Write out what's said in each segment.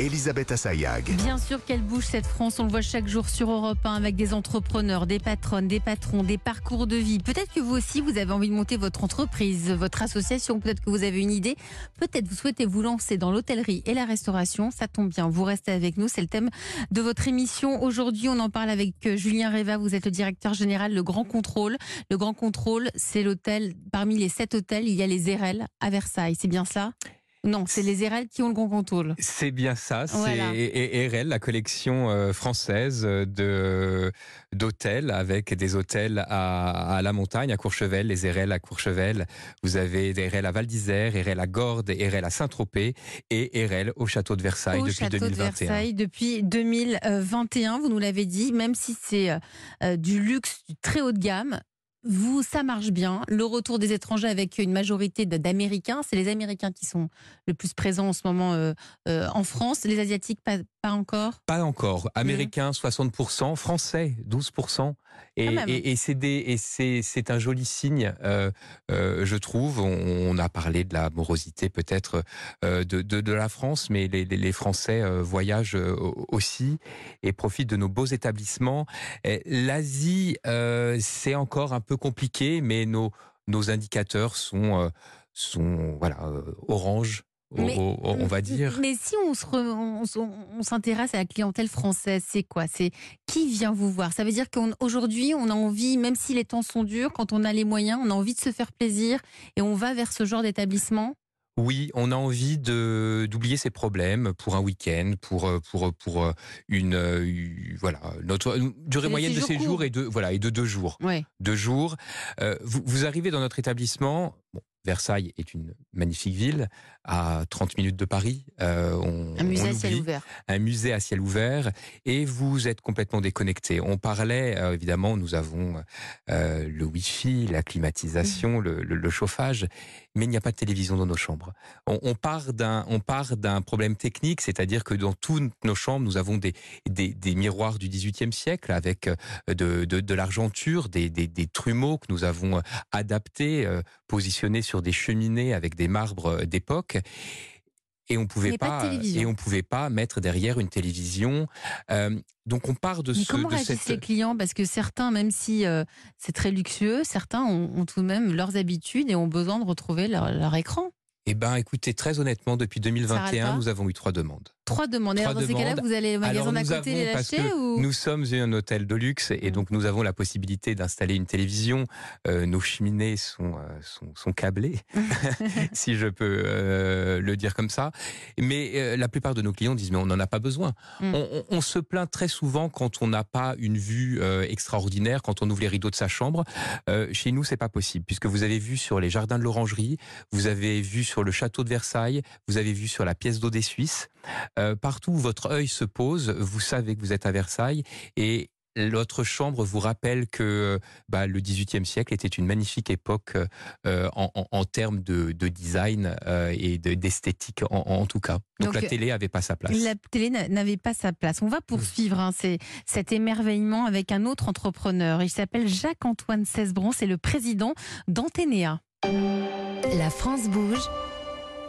Elisabeth Assayag. Bien sûr qu'elle bouge cette France, on le voit chaque jour sur Europe 1 avec des entrepreneurs, des patronnes, des patrons, des parcours de vie. Peut-être que vous aussi, vous avez envie de monter votre entreprise, votre association, peut-être que vous avez une idée, peut-être vous souhaitez vous lancer dans l'hôtellerie et la restauration. Ça tombe bien, vous restez avec nous, c'est le thème de votre émission. Aujourd'hui, on en parle avec euh, Julien Reva, vous êtes le directeur général Le Grand Contrôle. Le Grand Contrôle, c'est l'hôtel, parmi les sept hôtels, il y a les Erel à Versailles, c'est bien cela? Non, c'est les Erel qui ont le grand contrôle. C'est bien ça, c'est Voilà. et RL, la collection euh, française de d'hôtels avec des hôtels à, à la montagne, à Courchevel, les RL à Courchevel. Vous avez des RL à Val d'Isère, RL à Gordes, RL à Saint-Tropez et RL au château de Versailles au depuis château 2021. de Versailles depuis 2021. Vous nous l'avez dit, même si c'est euh, euh, du luxe, du très haut de gamme. Vous, ça marche bien. Le retour des étrangers avec une majorité d'Américains, c'est les Américains qui sont le plus présents en ce moment euh, euh, en France. Les Asiatiques, pas, pas encore? Pas encore. Américains 60%, français 12%. Et, c'est des- et c'est c'est un joli signe, euh, euh, je trouve. On, on a parlé de la morosité peut-être euh, de, de, de la France, mais les, les, les Français voyagent aussi et profitent de nos beaux établissements. L'Asie, c'est encore un peu compliqué, mais nos, nos indicateurs sont, sont voilà, orange, Mais- on va dire. Mais si on se re- on, s- on s'intéresse à la clientèle française, c'est quoi? C'est qui vient vous voir? Ça veut dire qu'aujourd'hui, on a envie, même si les temps sont durs, quand on a les moyens, on a envie de se faire plaisir et on va vers ce genre d'établissement? Oui, on a envie de d'oublier ses problèmes pour un week-end, pour euh, pour pour euh, une euh, voilà notre une durée moyenne de séjour est de voilà et de deux jours. Ouais. Deux jours. Euh, vous, vous arrivez dans notre établissement. Bon, Versailles est une magnifique ville à 30 minutes de Paris. Euh, on, Un musée on à ciel ouvert. un musée à ciel ouvert et vous êtes complètement déconnecté. On parlait, euh, évidemment, nous avons euh, le Wi-Fi, la climatisation, le, le- le chauffage, mais il n'y a pas de télévision dans nos chambres. On, part d'un, on part d'un problème technique, c'est-à-dire que dans toutes nos chambres, nous avons des, des, des miroirs du XVIIIe siècle avec euh, de, de, de l'argenture, des, des, des trumeaux que nous avons adaptés, euh, positionnés sur des cheminées avec des marbres euh, d'époque. Et on pouvait pas et on pouvait pas mettre derrière une télévision. Euh, donc on part de Mais ce, comment de réagissent cette. les clients? Parce que certains, même si euh, c'est très luxueux, certains ont, ont tout de même leurs habitudes et ont besoin de retrouver leur, leur écran. Eh ben, écoutez, très honnêtement, depuis Ça arrête 2021, pas nous avons eu trois demandes. Trois demandes. Trois Alors dans ces cas-là, demandes. vous allez au magasin d'à côté les parce que ou Nous sommes un hôtel de luxe et donc nous avons la possibilité d'installer une télévision. Euh, nos cheminées sont, euh, sont, sont câblées, si je peux euh, le dire comme ça. Mais la plupart de nos clients disent mais on n'en a pas besoin. Mm. On, on- on se plaint très souvent quand on n'a pas une vue extraordinaire, quand on ouvre les rideaux de sa chambre. Chez nous, c'est pas possible puisque vous avez vu sur les jardins de l'Orangerie, vous avez vu sur le château de Versailles, vous avez vu sur la pièce d'eau des Suisses. Euh, partout où votre œil se pose, vous savez que vous êtes à Versailles et votre chambre vous rappelle que bah, le XVIIIe siècle était une magnifique époque euh, en, en- en termes de, de design euh, et de- d'esthétique en, en tout cas. Donc, Donc, la télé avait pas sa place. La télé n'a- n'avait pas sa place. On va poursuivre hein, cet émerveillement avec un autre entrepreneur. Il s'appelle Jacques-Antoine Cesbron, c'est le président d'Anténéa. la France bouge.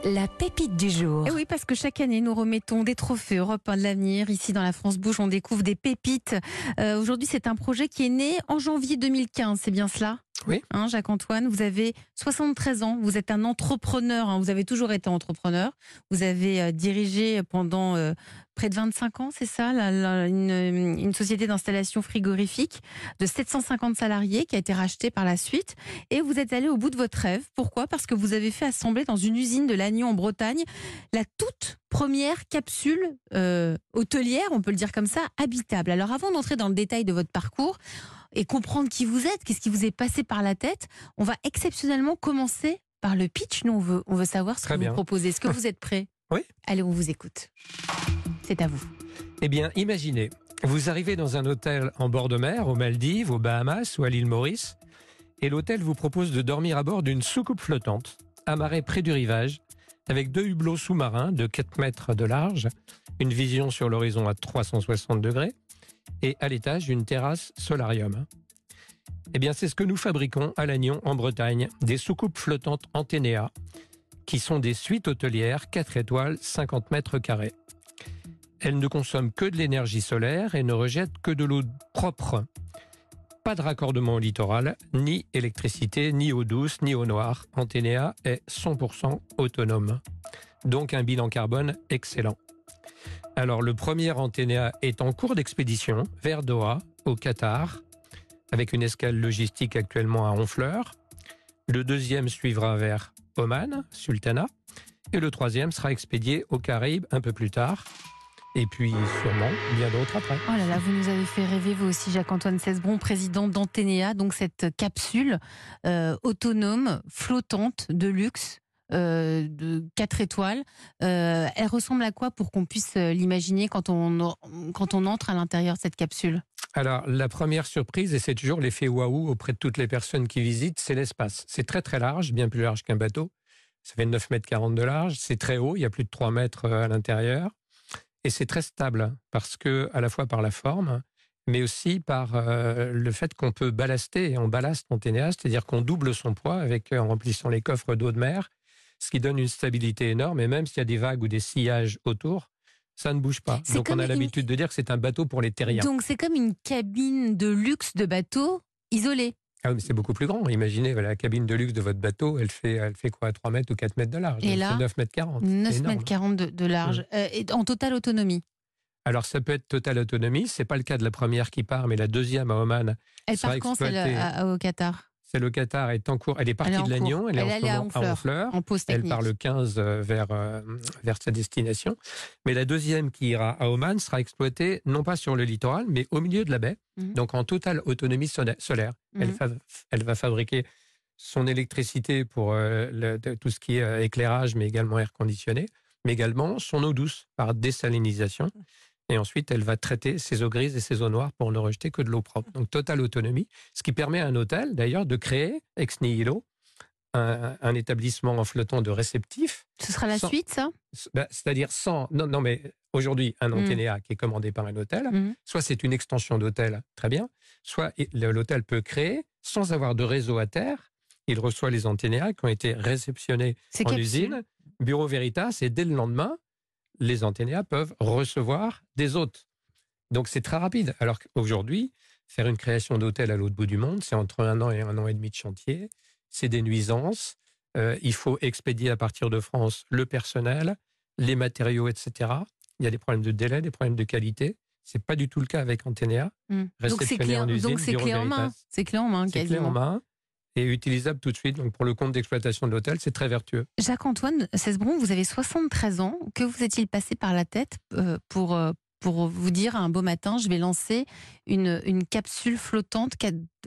La pépite du jour. Et oui, parce que chaque année, nous remettons des trophées Europe 1 de l'avenir. Ici, dans la France Bouge, on découvre des pépites. Euh, Aujourd'hui, c'est un projet qui est né en janvier 2015, c'est bien cela? Oui. Hein, Jacques-Antoine, vous avez 73 ans, vous êtes un entrepreneur, hein, vous avez toujours été entrepreneur. Vous avez euh, dirigé pendant euh, près de 25 ans, c'est ça, une société d'installation frigorifique de 750 salariés qui a été rachetée par la suite. Et vous êtes allé au bout de votre rêve. Pourquoi? Parce que vous avez fait assembler dans une usine de Lannion en Bretagne la toute première capsule euh, hôtelière, on peut le dire comme ça, habitable. Alors avant d'entrer dans le détail de votre parcours et comprendre qui vous êtes, qu'est-ce qui vous est passé par la tête, on va exceptionnellement commencer par le pitch. Nous, on veut, on veut savoir ce Très que bien. vous proposez. Est-ce que vous êtes prêt Oui. Allez, on vous écoute. C'est à vous. Eh bien, imaginez, vous arrivez dans un hôtel en bord de mer, aux Maldives, aux Bahamas ou à l'île Maurice, et l'hôtel vous propose de dormir à bord d'une soucoupe flottante, amarrée près du rivage, avec deux hublots sous-marins de 4 mètres de large, une vision sur l'horizon à 360 degrés, et à l'étage une terrasse solarium. Eh bien, c'est ce que nous fabriquons à Lannion, en Bretagne, des soucoupes flottantes Anténéa, qui sont des suites hôtelières 4 étoiles, 50 mètres carrés. Elles ne consomment que de l'énergie solaire et ne rejettent que de l'eau propre. Pas de raccordement au littoral, ni électricité, ni eau douce, ni eau noire. Antenea est 100% autonome. Donc un bilan carbone excellent. Alors le premier Antenea est en cours d'expédition vers Doha, au Qatar, avec une escale logistique actuellement à Honfleur. Le deuxième suivra vers Oman, Sultana. Et le troisième sera expédié aux Caraïbes un peu plus tard. Et puis sûrement bien d'autres après. Oh là là, vous nous avez fait rêver, vous aussi, Jacques-Antoine Cesbron, président d'Antenea, donc cette capsule euh, autonome, flottante, de luxe, euh, de 4 étoiles. Euh, elle ressemble à quoi pour qu'on puisse euh, l'imaginer quand on, quand on entre à l'intérieur de cette capsule? Alors, la première surprise, et c'est toujours l'effet waouh auprès de toutes les personnes qui visitent, c'est l'espace. C'est très très large, bien plus large qu'un bateau. Ça fait 9 mètres 40 de large. C'est très haut, il y a plus de 3 mètres à l'intérieur. Et c'est très stable, parce que, à la fois par la forme, mais aussi par le fait qu'on peut ballaster, on ballaste Monténéa, c'est-à-dire qu'on double son poids avec, en remplissant les coffres d'eau de mer, ce qui donne une stabilité énorme. Et même s'il y a des vagues ou des sillages autour, ça ne bouge pas. Donc on a l'habitude de dire que c'est un bateau pour les terriens. Donc c'est comme une cabine de luxe de bateau isolée. Ah oui, mais c'est beaucoup plus grand. Imaginez, voilà, la cabine de luxe de votre bateau, elle fait, elle fait quoi 3 mètres ou 4 mètres de large Et là, 9 mètres 40. 9 mètres 40 de, de large. Mmh. Euh, et en totale autonomie. Alors ça peut être totale autonomie. C'est pas le cas de la première qui part, mais la deuxième à Oman. Elle part quand celle au Qatar? C'est le Qatar est en cours. Elle est partie Elle est en de Lannion. Elle est en ce allée à moment Honfleur. En pause Elle part le 15 euh, vers, euh, vers sa destination. Mais la deuxième qui ira à Oman sera exploitée non pas sur le littoral, mais au milieu de la baie, Mhm. donc en totale autonomie solaire. Elle, Mhm. elle va fabriquer son électricité pour euh, le- tout ce qui est éclairage, mais également air conditionné, mais également son eau douce par désalinisation. Et ensuite, elle va traiter ses eaux grises et ses eaux noires pour ne rejeter que de l'eau propre. Donc, totale autonomie, ce qui permet à un hôtel, d'ailleurs, de créer, ex nihilo, un, un établissement en flottant de réceptifs Ce sera la Sans- suite, ça? Bah, c'est-à-dire sans. Non, non mais aujourd'hui, un Mm. Antenea qui est commandé par un hôtel, Mhm. soit c'est une extension d'hôtel, très bien, soit l'hôtel peut créer sans avoir de réseau à terre. Il reçoit les Antenea qui ont été réceptionnés en capsule. usine, Bureau Veritas, et dès le lendemain, les Antenea peuvent recevoir des hôtes. Donc c'est très rapide. Alors qu'aujourd'hui, faire une création d'hôtel à l'autre bout du monde, c'est entre un an et un an et demi de chantier. C'est des nuisances. Euh, il faut expédier à partir de France le personnel, les matériaux, etc. Il y a des problèmes de délai, des problèmes de qualité. C'est pas du tout le cas avec Antenea. Mhm. Donc c'est clé, en main. C'est clé en main, C'est clé en main et utilisable tout de suite. Donc pour le compte d'exploitation de l'hôtel, c'est très vertueux. Jacques-Antoine Cesbron, vous avez 73 ans. Que vous est-il passé par la tête euh, pour, euh, pour vous dire un beau matin, je vais lancer une, une capsule flottante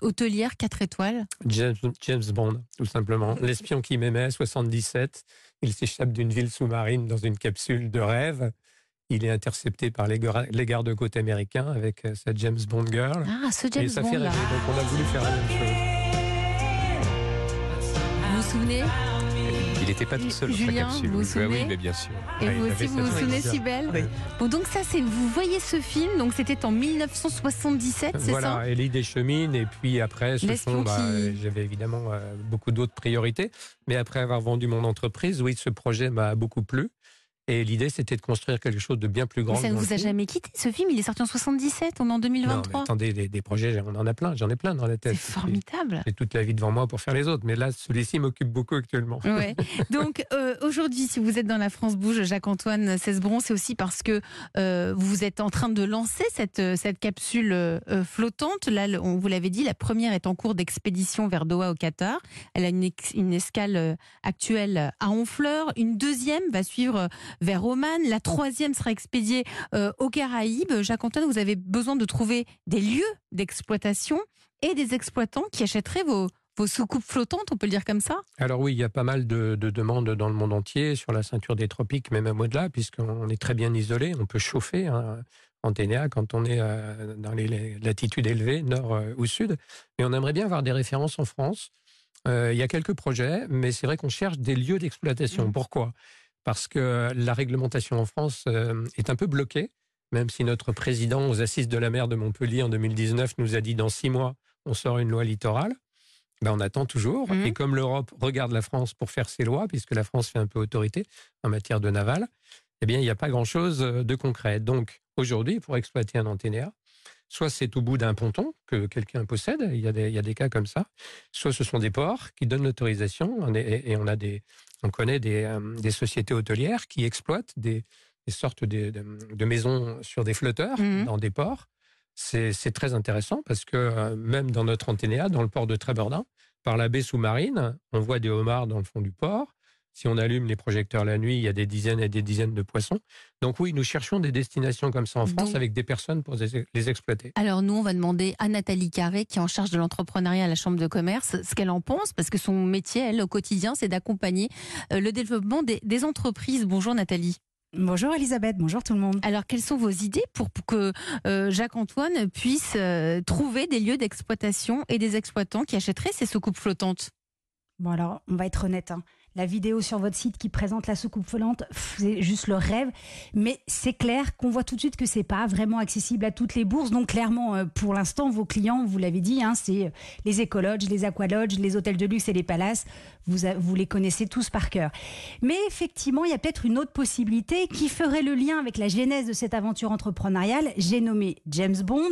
hôtelière 4 étoiles? James, James Bond, tout simplement. L'espion qui m'aimait, 77. Il s'échappe d'une ville sous-marine dans une capsule de rêve. Il est intercepté par les, gar- les gardes-côtes américains avec euh, sa James Bond girl. Ah, ce James et ça Bond fait là. rêver. Donc on a voulu faire la même chose. Vous vous souvenez Il n'était pas tout seul dans sa Julien, capsule. vous vous Oui, oui, souvenez mais bien sûr. Et Ouais, vous aussi, vous vous souvenez réalisation. si belle Oui. Bon, donc ça, c'est vous voyez ce film, donc c'était en 1977, c'est Voilà, ça? et l'idée chemine. Et puis après, ce sont, bah, qui- j'avais évidemment euh, beaucoup d'autres priorités. Mais après avoir vendu mon entreprise, oui, ce projet m'a beaucoup plu. Et l'idée, c'était de construire quelque chose de bien plus grand. Mais ça ne vous a jamais quitté ce film Il est sorti en 77, on est en Non, mais 2023. attendez, des, des projets, on en a plein. J'en ai plein dans la C'est tête. formidable. J'ai toute la vie devant moi pour faire les autres. Mais là, celui-ci m'occupe beaucoup actuellement. Ouais. Donc euh, aujourd'hui, si vous êtes dans la France Bouge, Jacques-Antoine Cesbron, c'est aussi parce que euh, vous êtes en train de lancer cette, euh, cette capsule euh, flottante. Là, on vous l'avait dit, la première est en cours d'expédition vers Doha au Qatar. Elle a une, escale actuelle à Honfleur. Une deuxième va suivre vers Oman. La troisième sera expédiée euh, aux Caraïbes. Jacques-Antoine, vous avez besoin de trouver des lieux d'exploitation et des exploitants qui achèteraient vos, vos soucoupes flottantes, on peut le dire comme ça Alors oui, il y a pas mal de, de demandes dans le monde entier, sur la ceinture des tropiques, même au-delà, puisqu'on est très bien isolé. On peut chauffer hein, en Ténéa quand on est euh, dans les- latitudes élevées, nord euh, ou sud. Mais on aimerait bien avoir des références en France. Euh, il y a quelques projets, mais c'est vrai qu'on cherche des lieux d'exploitation. Mm. Pourquoi? Parce que la réglementation en France euh, est un peu bloquée, même si notre président aux assises de la mer de Montpellier en 2019 nous a dit dans six mois, on sort une loi littorale. Ben, on attend toujours. Mhm. Et comme l'Europe regarde la France pour faire ses lois, puisque la France fait un peu autorité en matière de naval, eh bien, il n'y a pas grand-chose de concret. Donc, aujourd'hui, pour exploiter un anténéa, soit c'est au bout d'un ponton que quelqu'un possède, il y, a des, il y a des cas comme ça, soit ce sont des ports qui donnent l'autorisation, et, et on, a des, on connaît des, euh, des sociétés hôtelières qui exploitent des, des sortes de, de, de maisons sur des flotteurs Mhm. dans des ports. C'est très intéressant parce que euh, même dans notre anténéa, dans le port de Trébeurdin, par la baie sous-marine, on voit des homards dans le fond du port. Si on allume les projecteurs la nuit, il y a des dizaines et des dizaines de poissons. Donc oui, nous cherchons des destinations comme ça en France Donc- avec des personnes pour les exploiter. Alors nous, on va demander à Nathalie Carré, qui est en charge de l'entrepreneuriat à la Chambre de commerce, ce qu'elle en pense, parce que son métier, elle, au quotidien, c'est d'accompagner euh, le développement des, des entreprises. Bonjour Nathalie. Bonjour Elisabeth, bonjour tout le monde. Alors, quelles sont vos idées pour, pour que euh, Jacques-Antoine puisse euh, trouver des lieux d'exploitation et des exploitants qui achèteraient ces soucoupes flottantes? Bon alors, on va être honnête. hein. La vidéo sur votre site qui présente la soucoupe volante, c'est juste le rêve. Mais c'est clair qu'on voit tout de suite que c'est pas vraiment accessible à toutes les bourses. Donc clairement, euh, pour l'instant, vos clients, vous l'avez dit, hein, c'est euh, les écologes, les aqualodges, les hôtels de luxe et les palaces. Vous, les connaissez tous par cœur. Mais effectivement, il y a peut-être une autre possibilité qui ferait le lien avec la genèse de cette aventure entrepreneuriale. J'ai nommé James Bond.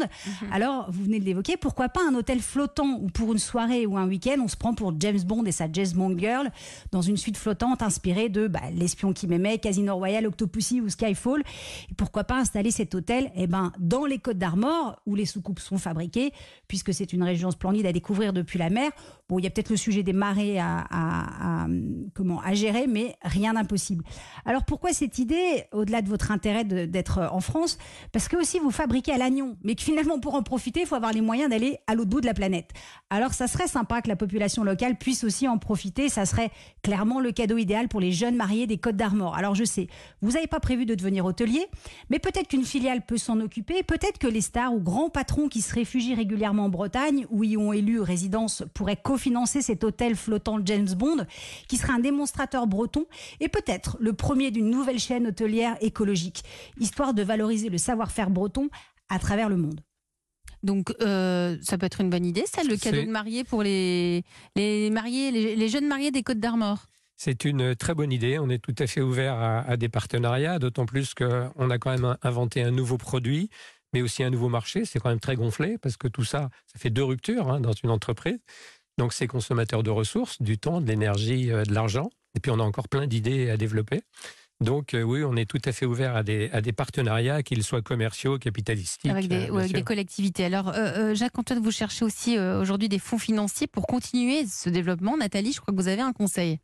Alors, vous venez de l'évoquer, pourquoi pas un hôtel flottant où pour une soirée ou un week-end, on se prend pour James Bond et sa James Bond Girl dans une suite flottante inspirée de bah, L'espion qui m'aimait, Casino Royale, Octopussy ou Skyfall. Pourquoi pas installer cet hôtel eh ben, dans les Côtes d'Armor où les soucoupes sont fabriquées, puisque c'est une région splendide à découvrir depuis la mer. Bon, il y a peut-être le sujet des marées à, comment, à gérer, mais rien d'impossible. Alors pourquoi cette idée, au-delà de votre intérêt d'être en France? Parce que aussi vous fabriquez à l'agnon, mais que finalement pour en profiter, il faut avoir les moyens d'aller à l'autre bout de la planète. Alors ça serait sympa que la population locale puisse aussi en profiter, ça serait clairement le cadeau idéal pour les jeunes mariés des Côtes d'Armor. Alors je sais, vous n'avez pas prévu de devenir hôtelier, mais peut-être qu'une filiale peut s'en occuper, peut-être que les stars ou grands patrons qui se réfugient régulièrement en Bretagne ou y ont élu résidence pourraient cofinancer cet hôtel flottant James Bond, qui serait un démonstrateur breton et peut-être le premier d'une nouvelle chaîne hôtelière écologique, histoire de valoriser le savoir-faire breton à travers le monde. Donc, euh, ça peut être une bonne idée, ça, le cadeau de mariée pour les, les mariés, les, les jeunes mariés des Côtes d'Armor? C'est une très bonne idée. On est tout à fait ouvert à, à des partenariats, d'autant plus qu'on a quand même inventé un nouveau produit, mais aussi un nouveau marché. C'est quand même très gonflé parce que tout ça, ça fait deux ruptures hein, dans une entreprise. Donc, c'est consommateur de ressources, du temps, de l'énergie, euh, de l'argent. Et puis, on a encore plein d'idées à développer. Donc, euh, oui, on est tout à fait ouvert à des, à des partenariats, qu'ils soient commerciaux, capitalistiques. Avec des, euh, avec des collectivités. Alors, euh, Jacques-Antoine, vous cherchez aussi aujourd'hui des fonds financiers pour continuer ce développement. Nathalie, je crois que vous avez un conseil.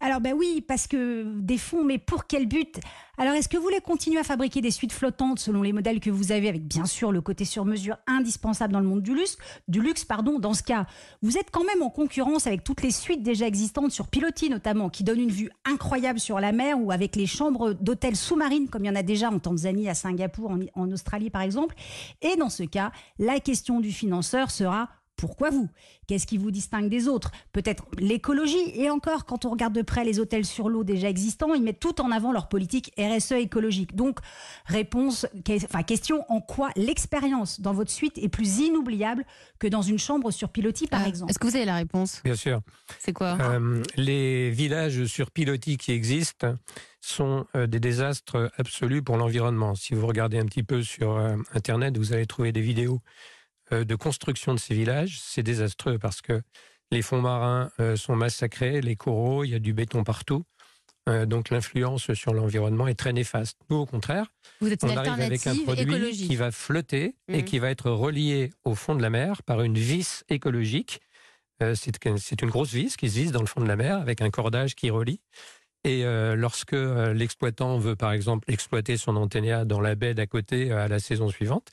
Alors ben oui, parce que des fonds, mais pour quel but? Alors est-ce que vous voulez continuer à fabriquer des suites flottantes selon les modèles que vous avez, avec bien sûr le côté sur mesure indispensable dans le monde du luxe Du luxe, pardon. Dans ce cas, vous êtes quand même en concurrence avec toutes les suites déjà existantes sur pilotis notamment, qui donnent une vue incroyable sur la mer, ou avec les chambres d'hôtels sous-marines comme il y en a déjà en Tanzanie, à Singapour, en Australie par exemple. Et dans ce cas, la question du financeur sera pourquoi vous? Qu'est-ce qui vous distingue des autres? Peut-être l'écologie. Et encore, quand on regarde de près les hôtels sur l'eau déjà existants, ils mettent tout en avant leur politique RSE écologique. Donc, réponse, que- enfin, question en quoi l'expérience dans votre suite est plus inoubliable que dans une chambre sur pilotis, par Ah, exemple? Est-ce que vous avez la réponse? Bien sûr. C'est quoi? Euh, les villages sur pilotis qui existent sont euh, des désastres absolus pour l'environnement. Si vous regardez un petit peu sur euh, Internet, vous allez trouver des vidéos de construction de ces villages. C'est désastreux parce que les fonds marins euh, sont massacrés, les coraux, il y a du béton partout. Euh, donc l'influence sur l'environnement est très néfaste. Nous, au contraire, Vous êtes on arrive avec un produit écologique. qui va flotter et Mhm. qui va être relié au fond de la mer par une vis écologique. Euh, c'est une grosse vis qui se visse dans le fond de la mer avec un cordage qui relie. Et euh, lorsque euh, l'exploitant veut, par exemple, exploiter son anténéa dans la baie d'à côté euh, à la saison suivante,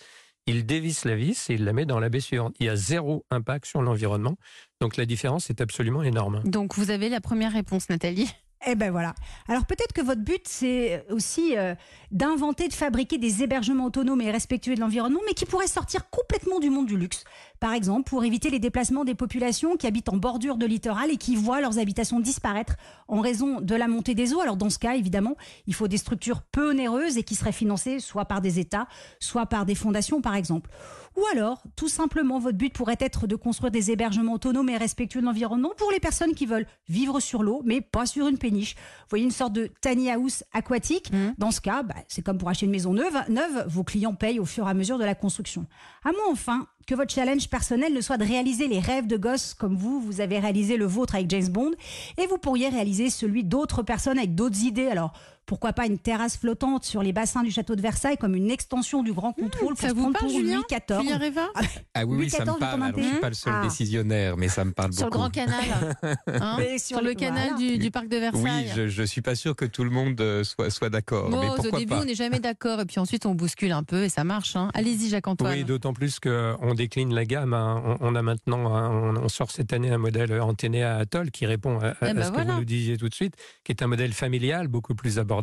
il dévisse la vis et il la met dans la baie suivante. Il y a zéro impact sur l'environnement. Donc la différence est absolument énorme. Donc, vous avez la première réponse, Nathalie. Eh ben voilà. Alors peut-être que votre but, c'est aussi euh, d'inventer, de fabriquer des hébergements autonomes et respectueux de l'environnement, mais qui pourraient sortir complètement du monde du luxe. Par exemple, pour éviter les déplacements des populations qui habitent en bordure de littoral et qui voient leurs habitations disparaître en raison de la montée des eaux. Alors dans ce cas, évidemment, il faut des structures peu onéreuses et qui seraient financées soit par des États, soit par des fondations, par exemple. Ou alors, tout simplement, votre but pourrait être de construire des hébergements autonomes et respectueux de l'environnement pour les personnes qui veulent vivre sur l'eau, mais pas sur une péniche. Vous voyez, une sorte de tiny house aquatique. Mmh. Dans ce cas, bah, c'est comme pour acheter une maison neuve, vos clients payent au fur et à mesure de la construction. À moins enfin que votre challenge personnel ne soit de réaliser les rêves de gosses comme vous, vous avez réalisé le vôtre avec James Bond, et vous pourriez réaliser celui d'autres personnes avec d'autres idées. Alors, pourquoi pas une terrasse flottante sur les bassins du château de Versailles comme une extension du grand contrôle Mmh, ça pour se vous parle, pour Julien Louis XIV Julien Reva Ah oui, Louis oui, ça XIV, me parle. Alors, je suis pas le seul Ah. décisionnaire, mais ça me parle Sur le beaucoup. grand canal. Hein Mais sur, sur le canal voilà. du, du parc de Versailles. Oui, je, je suis pas sûr que tout le monde euh, soit, soit d'accord. mais Bon, au début, pas on n'est jamais d'accord, et puis ensuite, on bouscule un peu, et ça marche. hein. Allez-y, Jacques-Antoine. Oui, d'autant plus qu'on décline la gamme. hein. On, on a maintenant, hein, on, on sort cette année un modèle antenné à Atoll qui répond à, à- Eh à ben ce que vous nous disiez tout de suite, qui est un modèle familial, beaucoup plus abordable.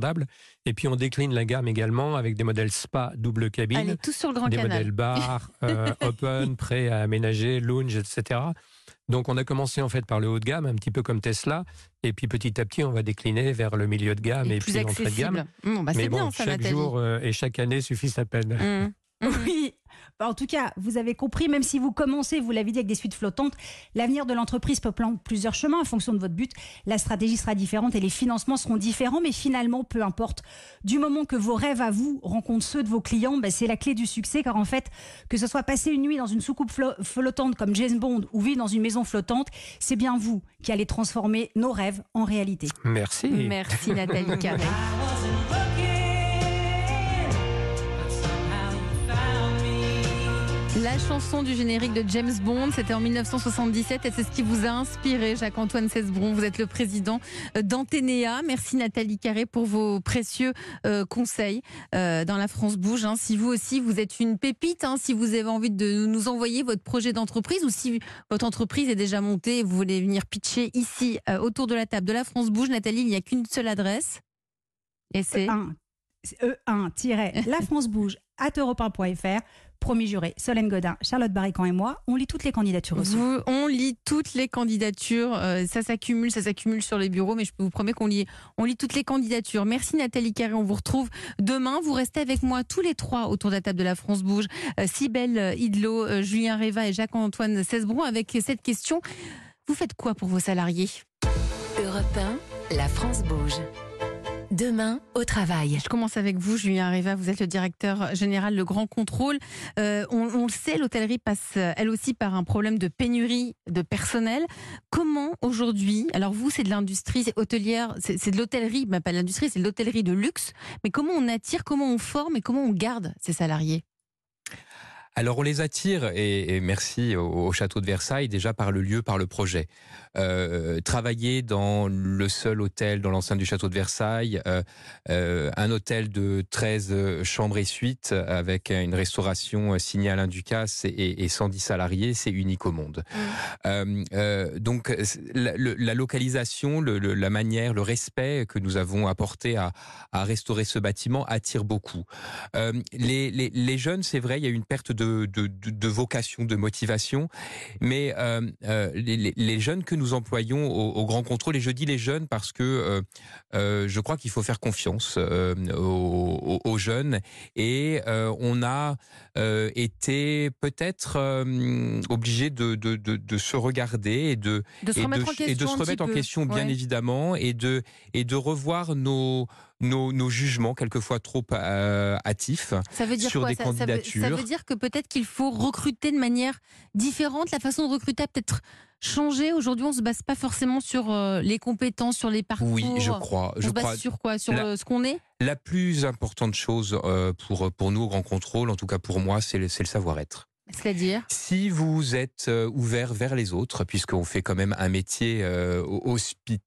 Et puis on décline la gamme également avec des modèles spa double cabine. Allez, tous sur le grand des canal. modèles bar, euh, open, prêts à aménager, lounge, etc. Donc on a commencé en fait par le haut de gamme, un petit peu comme Tesla, et puis petit à petit on va décliner vers le milieu de gamme et, Et puis plus l'entrée de gamme. Mmh, bah, Mais c'est bon, bien, chaque jour euh, et chaque année suffit sa peine. Mmh. Oui. Bah, En tout cas, vous avez compris, même si vous commencez, vous l'avez dit, avec des suites flottantes, l'avenir de l'entreprise peut prendre plusieurs chemins en fonction de votre but. La stratégie sera différente et les financements seront différents, mais finalement, peu importe. Du moment que vos rêves à vous rencontrent ceux de vos clients, bah, c'est la clé du succès, car en fait, que ce soit passer une nuit dans une soucoupe flo- flottante comme James Bond ou vivre dans une maison flottante, c'est bien vous qui allez transformer nos rêves en réalité. Merci. Merci, Nathalie Carré. La chanson du générique de James Bond, c'était en 1977 et c'est ce qui vous a inspiré, Jacques-Antoine Cesbron. Vous êtes le président d'Anténéa. Merci Nathalie Carré pour vos précieux euh, conseils euh, dans la France Bouge. hein. Si vous aussi, vous êtes une pépite, hein, si vous avez envie de nous envoyer votre projet d'entreprise ou si votre entreprise est déjà montée et vous voulez venir pitcher ici euh, autour de la table de la France Bouge, Nathalie, il n'y a qu'une seule adresse. Et c'est E1, E1 la France bouge at europe1.fr. Promis juré, Solène Godin, Charlotte Barrican et moi, on lit toutes les candidatures reçues. Vous- on lit toutes les candidatures. euh, ça s'accumule, ça s'accumule sur les bureaux, mais je peux vous promettre qu'on lit, on lit toutes les candidatures. Merci Nathalie Carré. On vous retrouve demain. Vous restez avec moi tous les trois autour de la table de la France Bouge. Euh, Cybèle euh, euh, Julien Réva et Jacques-Antoine Cesbron avec cette question. Vous faites quoi pour vos salariés? Europe 1, la France bouge. Demain, au travail. Je commence avec vous, Julien Riva. Vous êtes le directeur général de Grand Contrôle. Euh, on, on le sait, l'hôtellerie passe euh, elle aussi par un problème de pénurie de personnel. Comment aujourd'hui, alors vous, c'est de l'industrie c'est hôtelière, c'est c'est de l'hôtellerie, mais pas de l'industrie, c'est de l'hôtellerie de luxe. Mais comment on attire, comment on forme et comment on garde ces salariés? Alors on les attire et, et merci au, au château de Versailles déjà par le lieu, par le projet. Euh, travailler dans le seul hôtel dans l'enceinte du château de Versailles, euh, euh, un hôtel de 13 chambres et suites avec une restauration signée Alain Ducasse et, et 110 salariés, c'est unique au monde. Euh, donc la, le- la localisation, le- le- la manière, le respect que nous avons apporté à, à restaurer ce bâtiment attire beaucoup. Les, les, les jeunes, c'est vrai, il y a une perte de, de, de, de vocation, de motivation, mais les jeunes que nous employons au, au Grand Contrôle, et je dis les jeunes parce que euh, euh, je crois qu'il faut faire confiance euh, aux, jeunes, et euh, on a été peut-être obligé de, de, de, de se regarder et de De se et remettre en question. et de se un remettre en petit peu. question, bien Ouais. évidemment, et de, et de revoir nos, nos, nos jugements, quelquefois trop euh, hâtifs. Ça veut dire sur quoi des ça, ça veut, ça candidatures. veut dire que peut-être qu'il faut recruter de manière différente. La façon de recruter a peut-être changé. Aujourd'hui, on se base pas forcément sur euh, les compétences, sur les parcours. Oui, je crois. On Je se base crois. sur quoi? Sur La- euh, ce qu'on est? La plus importante chose euh, pour, pour nous au Grand Contrôle, en tout cas pour moi, c'est le, le savoir-être. C'est-à-dire? Si vous êtes ouvert vers les autres, puisqu'on fait quand même un métier hospitalier,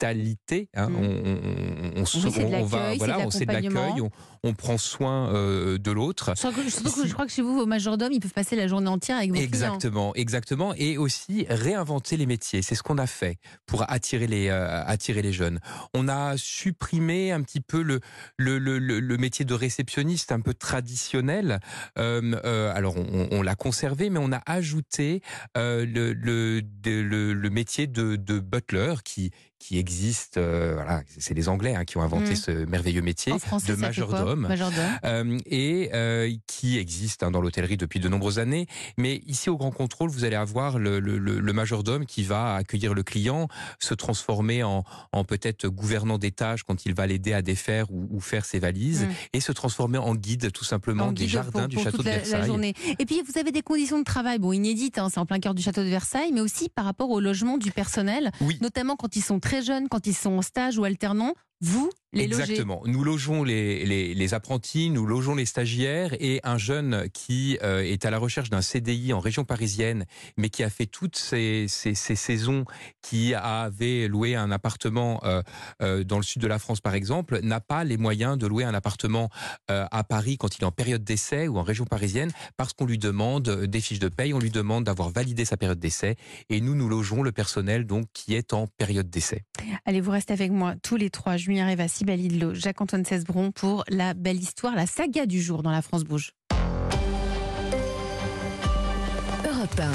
hospitalité. hein. Mm. On, on- on se- Oui, va, voilà, on- c'est de l'accueil, on, prend soin euh, de l'autre. Je crois, que, je crois chez vous, vos majordomes, ils peuvent passer la journée entière avec vos clients. Exactement, exactement, et aussi réinventer les métiers. C'est ce qu'on a fait pour attirer les euh, attirer les jeunes. On a supprimé un petit peu le le, le, métier de réceptionniste un peu traditionnel. Euh, alors on, l'a conservé, mais on a ajouté le, le le métier de, de butler qui qui existe. euh, voilà, c'est les Anglais hein, qui ont inventé Mm. ce merveilleux métier français, de majordome. Majordome. Euh, et euh, qui existe hein, dans l'hôtellerie depuis de nombreuses années. Mais ici, au Grand Contrôle, vous allez avoir le, le- le- le majordome qui va accueillir le client, se transformer en, en peut-être gouvernant d'étage quand il va l'aider à défaire ou, ou faire ses valises, Mm. et se transformer en guide tout simplement En des jardins pour- du pour château de la- la Versailles. journée. Et puis, vous avez des conditions de travail, bon, inédites, hein, c'est en plein cœur du château de Versailles, mais aussi par rapport au logement du personnel, Oui. notamment quand ils sont très jeunes, quand ils sont en stage ou alternants. Vous, les. Exactement. Nous logeons les, les, les apprentis, nous logeons les stagiaires et un jeune qui euh, est à la recherche d'un CDI en région parisienne, mais qui a fait toutes ces, ces, ces saisons, qui avait loué un appartement euh, euh, dans le sud de la France par exemple, n'a pas les moyens de louer un appartement à Paris quand il est en période d'essai ou en région parisienne, parce qu'on lui demande des fiches de paye, on lui demande d'avoir validé sa période d'essai, et nous nous logeons le personnel donc qui est en période d'essai. Allez, vous restez avec moi tous les trois. Julien Reva, Sybelle Idlo, Jacques-Antoine Cesbron pour la belle histoire, la saga du jour dans la France Bouge. Europe 1.